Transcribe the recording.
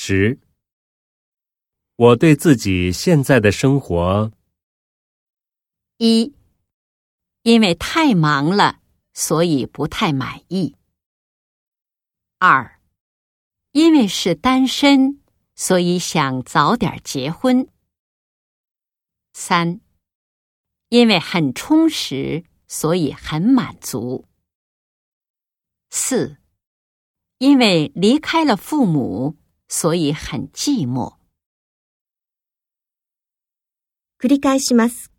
十，我对自己现在的生活。一，因为太忙了，所以不太满意。二，因为是单身，所以想早点结婚。三，因为很充实，所以很满足。四，因为离开了父母。所以很寂寞。繰り返します。